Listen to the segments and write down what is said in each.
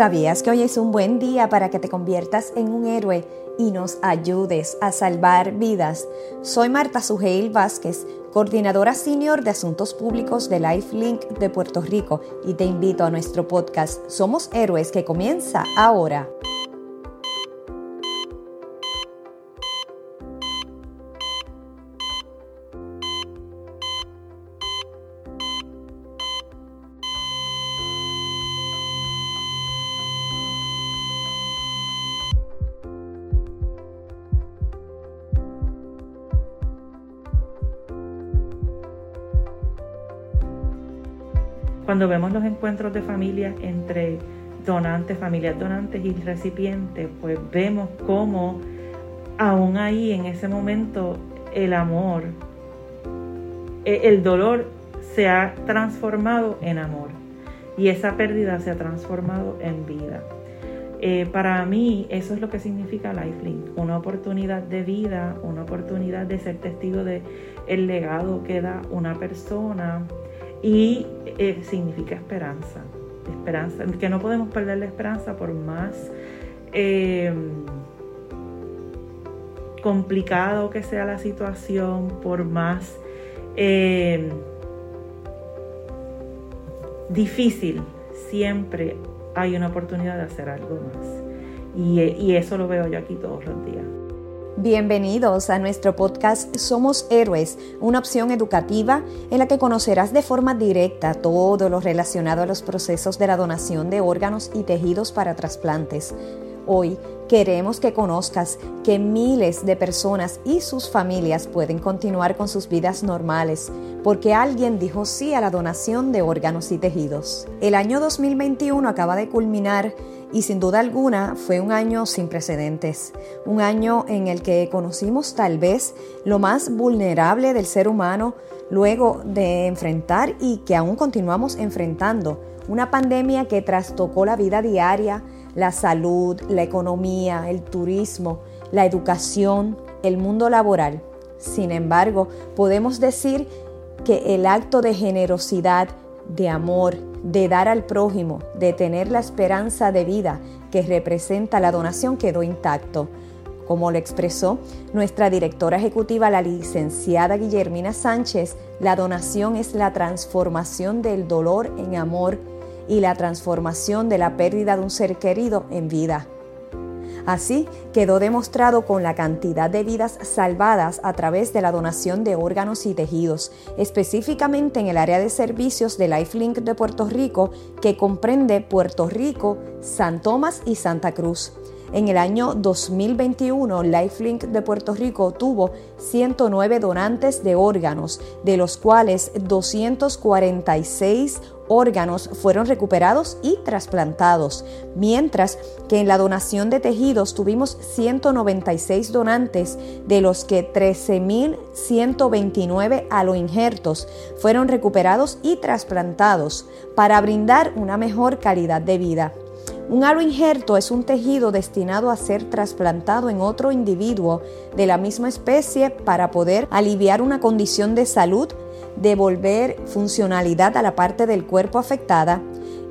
¿Sabías que hoy es un buen día para que te conviertas en un héroe y nos ayudes a salvar vidas? Soy Marta Sugeil Vázquez, coordinadora senior de Asuntos Públicos de LifeLink de Puerto Rico y te invito a nuestro podcast Somos Héroes que comienza ahora. Cuando vemos los encuentros de familias entre donantes, familias donantes y recipientes, pues vemos cómo aún ahí en ese momento el amor, e, el dolor se ha transformado en amor y esa pérdida se ha transformado en vida. Eh, para mí eso es lo que significa LifeLink, una oportunidad de vida, una oportunidad de ser testigo de legado que da una persona, y eh, significa esperanza, esperanza, que no podemos perder la esperanza por más eh, complicado que sea la situación, por más eh, difícil, siempre hay una oportunidad de hacer algo más. y eso lo veo yo aquí todos los días. Bienvenidos a nuestro podcast Somos Héroes, una opción educativa en la que conocerás de forma directa todo lo relacionado a los procesos de la donación de órganos y tejidos para trasplantes. Hoy queremos que conozcas que miles de personas y sus familias pueden continuar con sus vidas normales porque alguien dijo sí a la donación de órganos y tejidos. El año 2021 acaba de culminar y sin duda alguna fue un año sin precedentes, un año en el que conocimos tal vez lo más vulnerable del ser humano luego de enfrentar y que aún continuamos enfrentando una pandemia que trastocó la vida diaria, la salud, la economía, el turismo, la educación, el mundo laboral. Sin embargo, podemos decir que el acto de generosidad, de amor, de dar al prójimo, de tener la esperanza de vida que representa la donación quedó intacto. Como lo expresó nuestra directora ejecutiva, la licenciada Guillermina Sánchez, la donación es la transformación del dolor en amor y la transformación de la pérdida de un ser querido en vida. Así quedó demostrado con la cantidad de vidas salvadas a través de la donación de órganos y tejidos, específicamente en el área de servicios de Lifelink de Puerto Rico, que comprende Puerto Rico, San Tomás y Santa Cruz. En el año 2021, Lifelink de Puerto Rico tuvo 109 donantes de órganos, de los cuales 246 órganos fueron recuperados y trasplantados, mientras que en la donación de tejidos tuvimos 196 donantes, de los que 13.129 aloinjertos fueron recuperados y trasplantados para brindar una mejor calidad de vida. Un aloinjerto es un tejido destinado a ser trasplantado en otro individuo de la misma especie para poder aliviar una condición de salud devolver funcionalidad a la parte del cuerpo afectada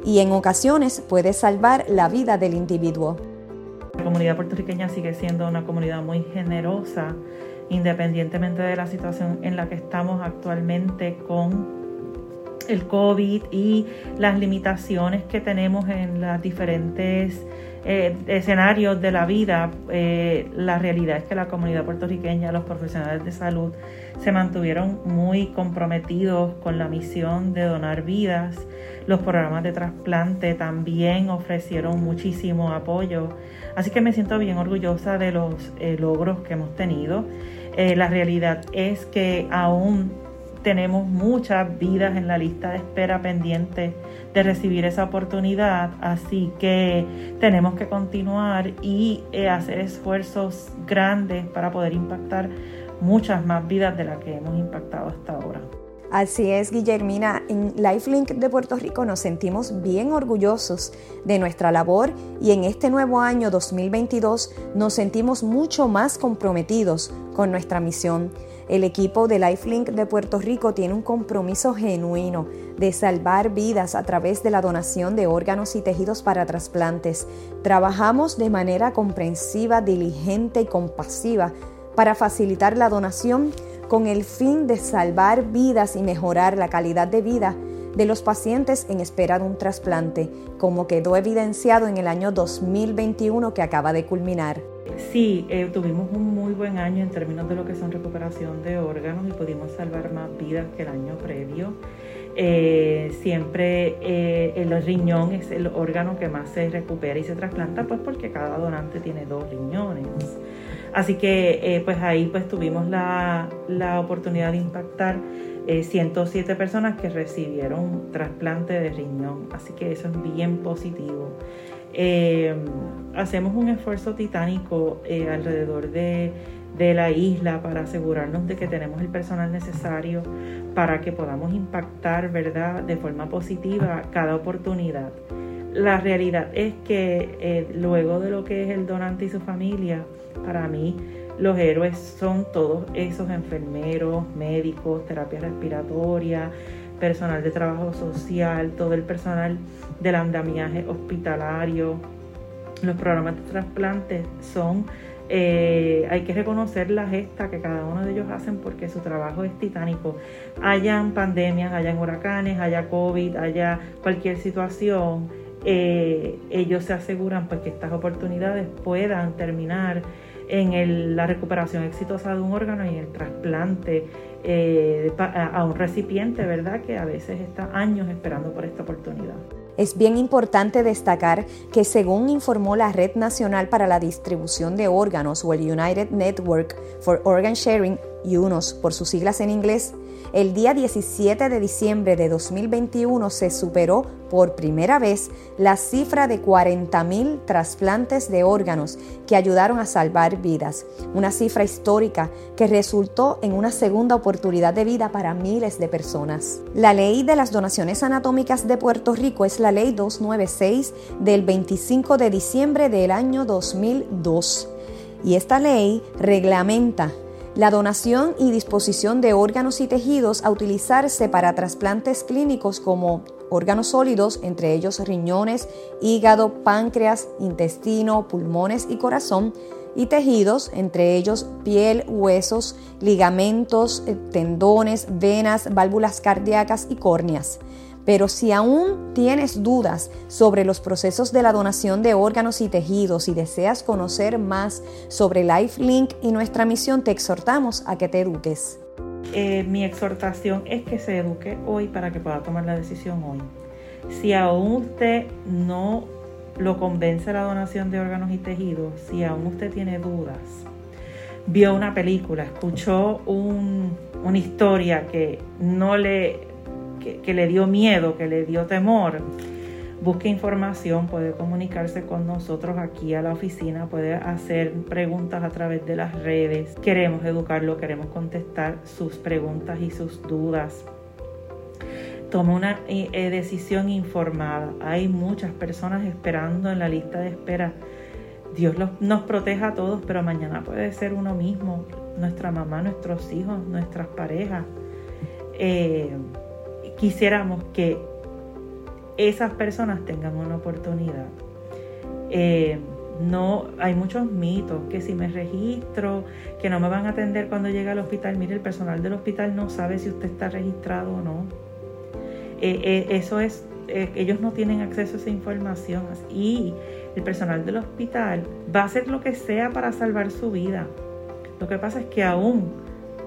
y en ocasiones puede salvar la vida del individuo. La comunidad puertorriqueña sigue siendo una comunidad muy generosa, independientemente de la situación en la que estamos actualmente con el COVID y las limitaciones que tenemos en los diferentes eh, escenarios de la vida, eh, la realidad es que la comunidad puertorriqueña, los profesionales de salud, se mantuvieron muy comprometidos con la misión de donar vidas. Los programas de trasplante también ofrecieron muchísimo apoyo. Así que me siento bien orgullosa de los eh, logros que hemos tenido. la realidad es que aún tenemos muchas vidas en la lista de espera pendientes de recibir esa oportunidad, así que tenemos que continuar y eh, hacer esfuerzos grandes para poder impactar muchas más vidas de las que hemos impactado hasta ahora. Así es, Guillermina. En Lifelink de Puerto Rico nos sentimos bien orgullosos de nuestra labor y en este nuevo año 2022 nos sentimos mucho más comprometidos con nuestra misión El equipo de Lifelink de Puerto Rico tiene un compromiso genuino de salvar vidas a través de la donación de órganos y tejidos para trasplantes. Trabajamos de manera comprensiva, diligente y compasiva para facilitar la donación con el fin de salvar vidas y mejorar la calidad de vida de los pacientes en espera de un trasplante, como quedó evidenciado en el año 2021 que acaba de culminar. Sí, eh, tuvimos un muy buen año en términos de lo que son recuperación de órganos y pudimos salvar más vidas que el año previo. Eh, siempre eh, el riñón es el órgano que más se recupera y se trasplanta, pues porque cada donante tiene dos riñones. Así que pues ahí pues tuvimos la, la oportunidad de impactar 107 personas que recibieron trasplante de riñón. Así que eso es bien positivo. Eh, hacemos un esfuerzo titánico eh, alrededor de, la isla para asegurarnos de que tenemos el personal necesario para que podamos impactar ¿verdad? de forma positiva cada oportunidad. La realidad es que eh, luego de lo que es el donante y su familia, para mí los héroes son todos esos enfermeros, médicos, terapia respiratoria, personal de trabajo social, todo el personal del andamiaje hospitalario. Los programas de trasplantes son, eh, hay que reconocer la gesta que cada uno de ellos hacen porque su trabajo es titánico. Hayan pandemias, hayan huracanes, haya COVID, haya cualquier situación, eh, ellos se aseguran pues, que estas oportunidades puedan terminar en la recuperación exitosa de un órgano y en el trasplante eh, a un recipiente, ¿verdad? Que a veces está años esperando por esta oportunidad. Es bien importante destacar que según informó la Red Nacional para la Distribución de Órganos o el United Network for Organ Sharing, UNOS por sus siglas en inglés, el día 17 de diciembre de 2021 se superó por primera vez la cifra de 40.000 trasplantes de órganos que ayudaron a salvar vidas, una cifra histórica que resultó en una segunda oportunidad de vida para miles de personas. La ley de las donaciones anatómicas de Puerto Rico es la ley 296 del 25 de diciembre del año 2002 y esta ley reglamenta la donación y disposición de órganos y tejidos a utilizarse para trasplantes clínicos como órganos sólidos, entre ellos riñones, hígado, páncreas, intestino, pulmones y corazón, y tejidos, entre ellos piel, huesos, ligamentos, eh, tendones, venas, válvulas cardíacas y córneas. Pero si aún tienes dudas sobre los procesos de la donación de órganos y tejidos y deseas conocer más sobre LifeLink y nuestra misión, te exhortamos a que te eduques. Eh, mi exhortación es que se eduque hoy para que pueda tomar la decisión hoy. Si aún usted no lo convence la donación de órganos y tejidos, si aún usted tiene dudas, vio una película, escuchó una historia que no le que, le dio miedo, que le dio temor, busque información, puede comunicarse con nosotros aquí a la oficina, puede hacer preguntas a través de las redes. Queremos educarlo, queremos contestar sus preguntas y sus dudas. Tome una eh, decisión informada. Hay muchas personas esperando en la lista de espera. Dios nos proteja a todos, pero mañana puede ser uno mismo, nuestra mamá, nuestros hijos, nuestras parejas. Eh, quisiéramos que esas personas tengan una oportunidad. Eh, no, hay muchos mitos, que si me registro, que no me van a atender cuando llegue al hospital. Mire, el personal del hospital no sabe si usted está registrado o no. Eh, eh, eso es, ellos no tienen acceso a esa información y el personal del hospital va a hacer lo que sea para salvar su vida. Lo que pasa es que aún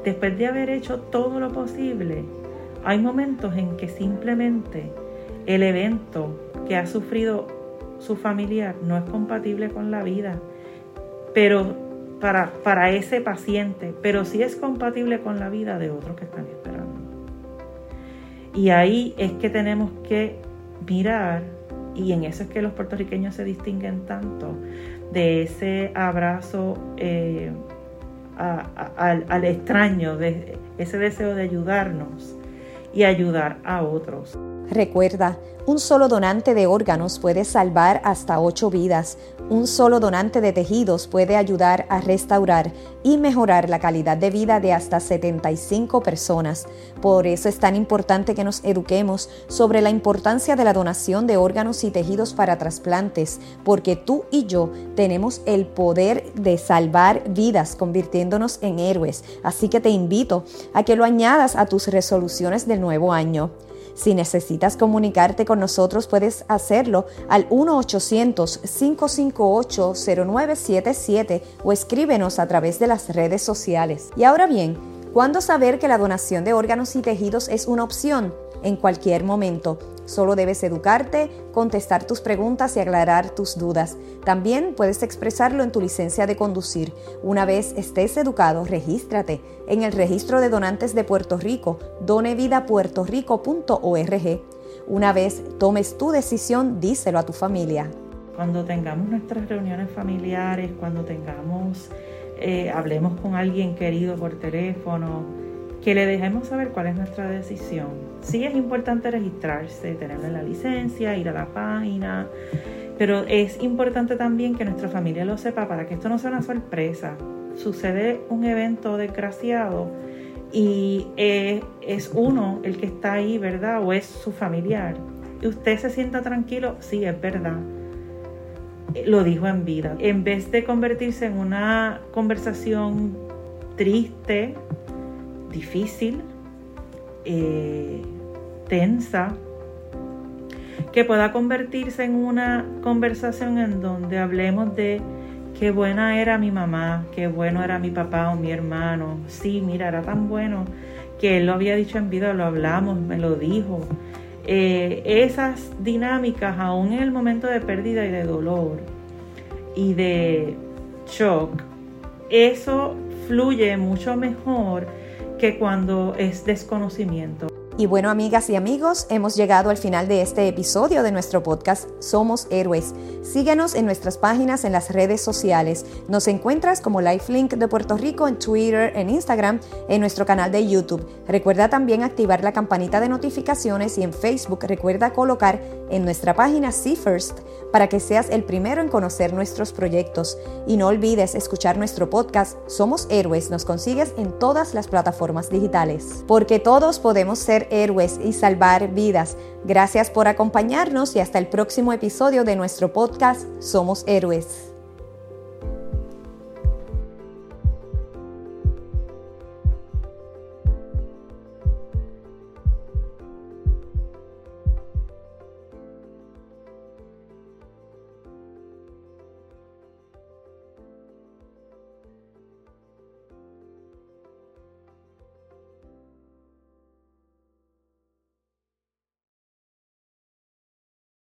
después de haber hecho todo lo posible, hay momentos en que simplemente el evento que ha sufrido su familiar no es compatible con la vida, pero para, para ese paciente, pero sí es compatible con la vida de otros que están esperando. Y ahí es que tenemos que mirar, y en eso es que los puertorriqueños se distinguen tanto, de ese abrazo eh, al, al extraño, de ese deseo de ayudarnos y ayudar a otros. Recuerda, un solo donante de órganos puede salvar hasta ocho vidas. Un solo donante de tejidos puede ayudar a restaurar y mejorar la calidad de vida de hasta 75 personas. Por eso es tan importante que nos eduquemos sobre la importancia de la donación de órganos y tejidos para trasplantes, porque tú y yo tenemos el poder de salvar vidas convirtiéndonos en héroes. Así que te invito a que lo añadas a tus resoluciones del nuevo año. Si necesitas comunicarte con nosotros, puedes hacerlo al 1-800-558-0977 o escríbenos a través de las redes sociales. Y ahora bien, ¿cuándo saber que la donación de órganos y tejidos es una opción? En cualquier momento. Solo debes educarte, contestar tus preguntas y aclarar tus dudas. También puedes expresarlo en tu licencia de conducir. Una vez estés educado, regístrate en el registro de donantes de Puerto Rico, donevidapuertorico.org. Una vez tomes tu decisión, díselo a tu familia. Cuando tengamos nuestras reuniones familiares, cuando tengamos, eh, hablemos con alguien querido por teléfono, que le dejemos saber cuál es nuestra decisión. Sí es importante registrarse, tenerle la licencia, ir a la página, pero es importante también que nuestra familia lo sepa para que esto no sea una sorpresa. Sucede un evento desgraciado y eh, es uno el que está ahí, ¿verdad? O es su familiar. Y usted se sienta tranquilo, sí, es verdad. Lo dijo en vida. En vez de convertirse en una conversación triste, difícil, eh, tensa, que pueda convertirse en una conversación en donde hablemos de qué buena era mi mamá, qué bueno era mi papá o mi hermano. Sí, mira, era tan bueno que él lo había dicho en vida, lo hablamos, me lo dijo. Eh, esas dinámicas, aún en el momento de pérdida y de dolor y de shock, eso fluye mucho mejor que cuando es desconocimiento. Y bueno, amigas y amigos, hemos llegado al final de este episodio de nuestro podcast Somos Héroes. Síguenos en nuestras páginas en las redes sociales. Nos encuentras como Lifelink de Puerto Rico en Twitter, en Instagram, en nuestro canal de YouTube. Recuerda también activar la campanita de notificaciones y en Facebook recuerda colocar en nuestra página See First para que seas el primero en conocer nuestros proyectos. Y no olvides escuchar nuestro podcast Somos Héroes. Nos consigues en todas las plataformas digitales. Porque todos podemos ser héroes y salvar vidas. Gracias por acompañarnos y hasta el próximo episodio de nuestro Somos Héroes.